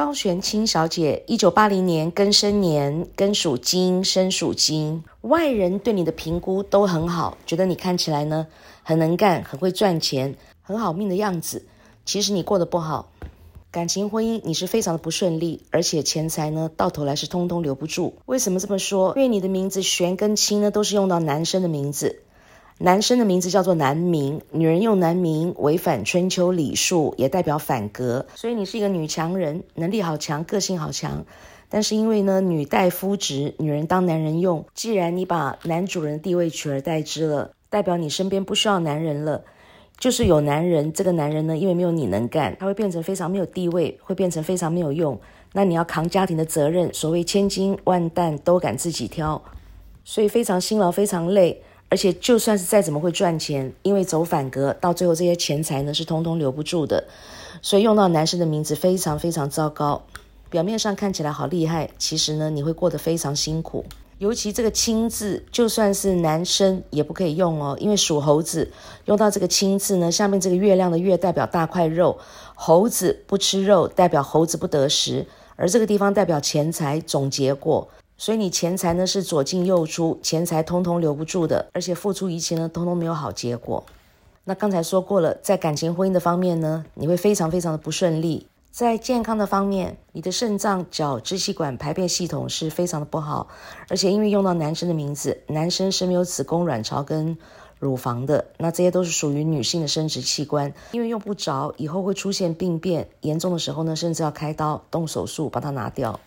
高玄清小姐，一九八零年庚申年，庚属金，申属金。外人对你的评估都很好，觉得你看起来呢很能干，很会赚钱，很好命的样子。其实你过得不好，感情婚姻你是非常的不顺利，而且钱财呢到头来是通通留不住。为什么这么说？因为你的名字玄跟清呢都是用到男生的名字。男生的名字叫做男名，女人用男名违反春秋礼数，也代表反格，所以你是一个女强人，能力好强，个性好强。但是因为呢，女代夫职，女人当男人用。既然你把男主人的地位取而代之了，代表你身边不需要男人了，就是有男人，这个男人呢，因为没有你能干，他会变成非常没有地位，会变成非常没有用。那你要扛家庭的责任，所谓千金万担都敢自己挑，所以非常辛劳，非常累。而且就算是再怎么会赚钱，因为走反格，到最后这些钱财呢是通通留不住的，所以用到男生的名字非常非常糟糕。表面上看起来好厉害，其实呢你会过得非常辛苦。尤其这个“青”字，就算是男生也不可以用哦，因为属猴子用到这个“青”字呢，下面这个月亮的“月”代表大块肉，猴子不吃肉，代表猴子不得食，而这个地方代表钱财。总结过。所以你钱财呢是左进右出，钱财通通留不住的，而且付出一切呢，通通没有好结果。那刚才说过了，在感情婚姻的方面呢，你会非常非常的不顺利。在健康的方面，你的肾脏、脚、支气管、排便系统是非常的不好，而且因为用到男生的名字，男生是没有子宫、卵巢跟乳房的，那这些都是属于女性的生殖器官，因为用不着，以后会出现病变，严重的时候呢，甚至要开刀动手术把它拿掉。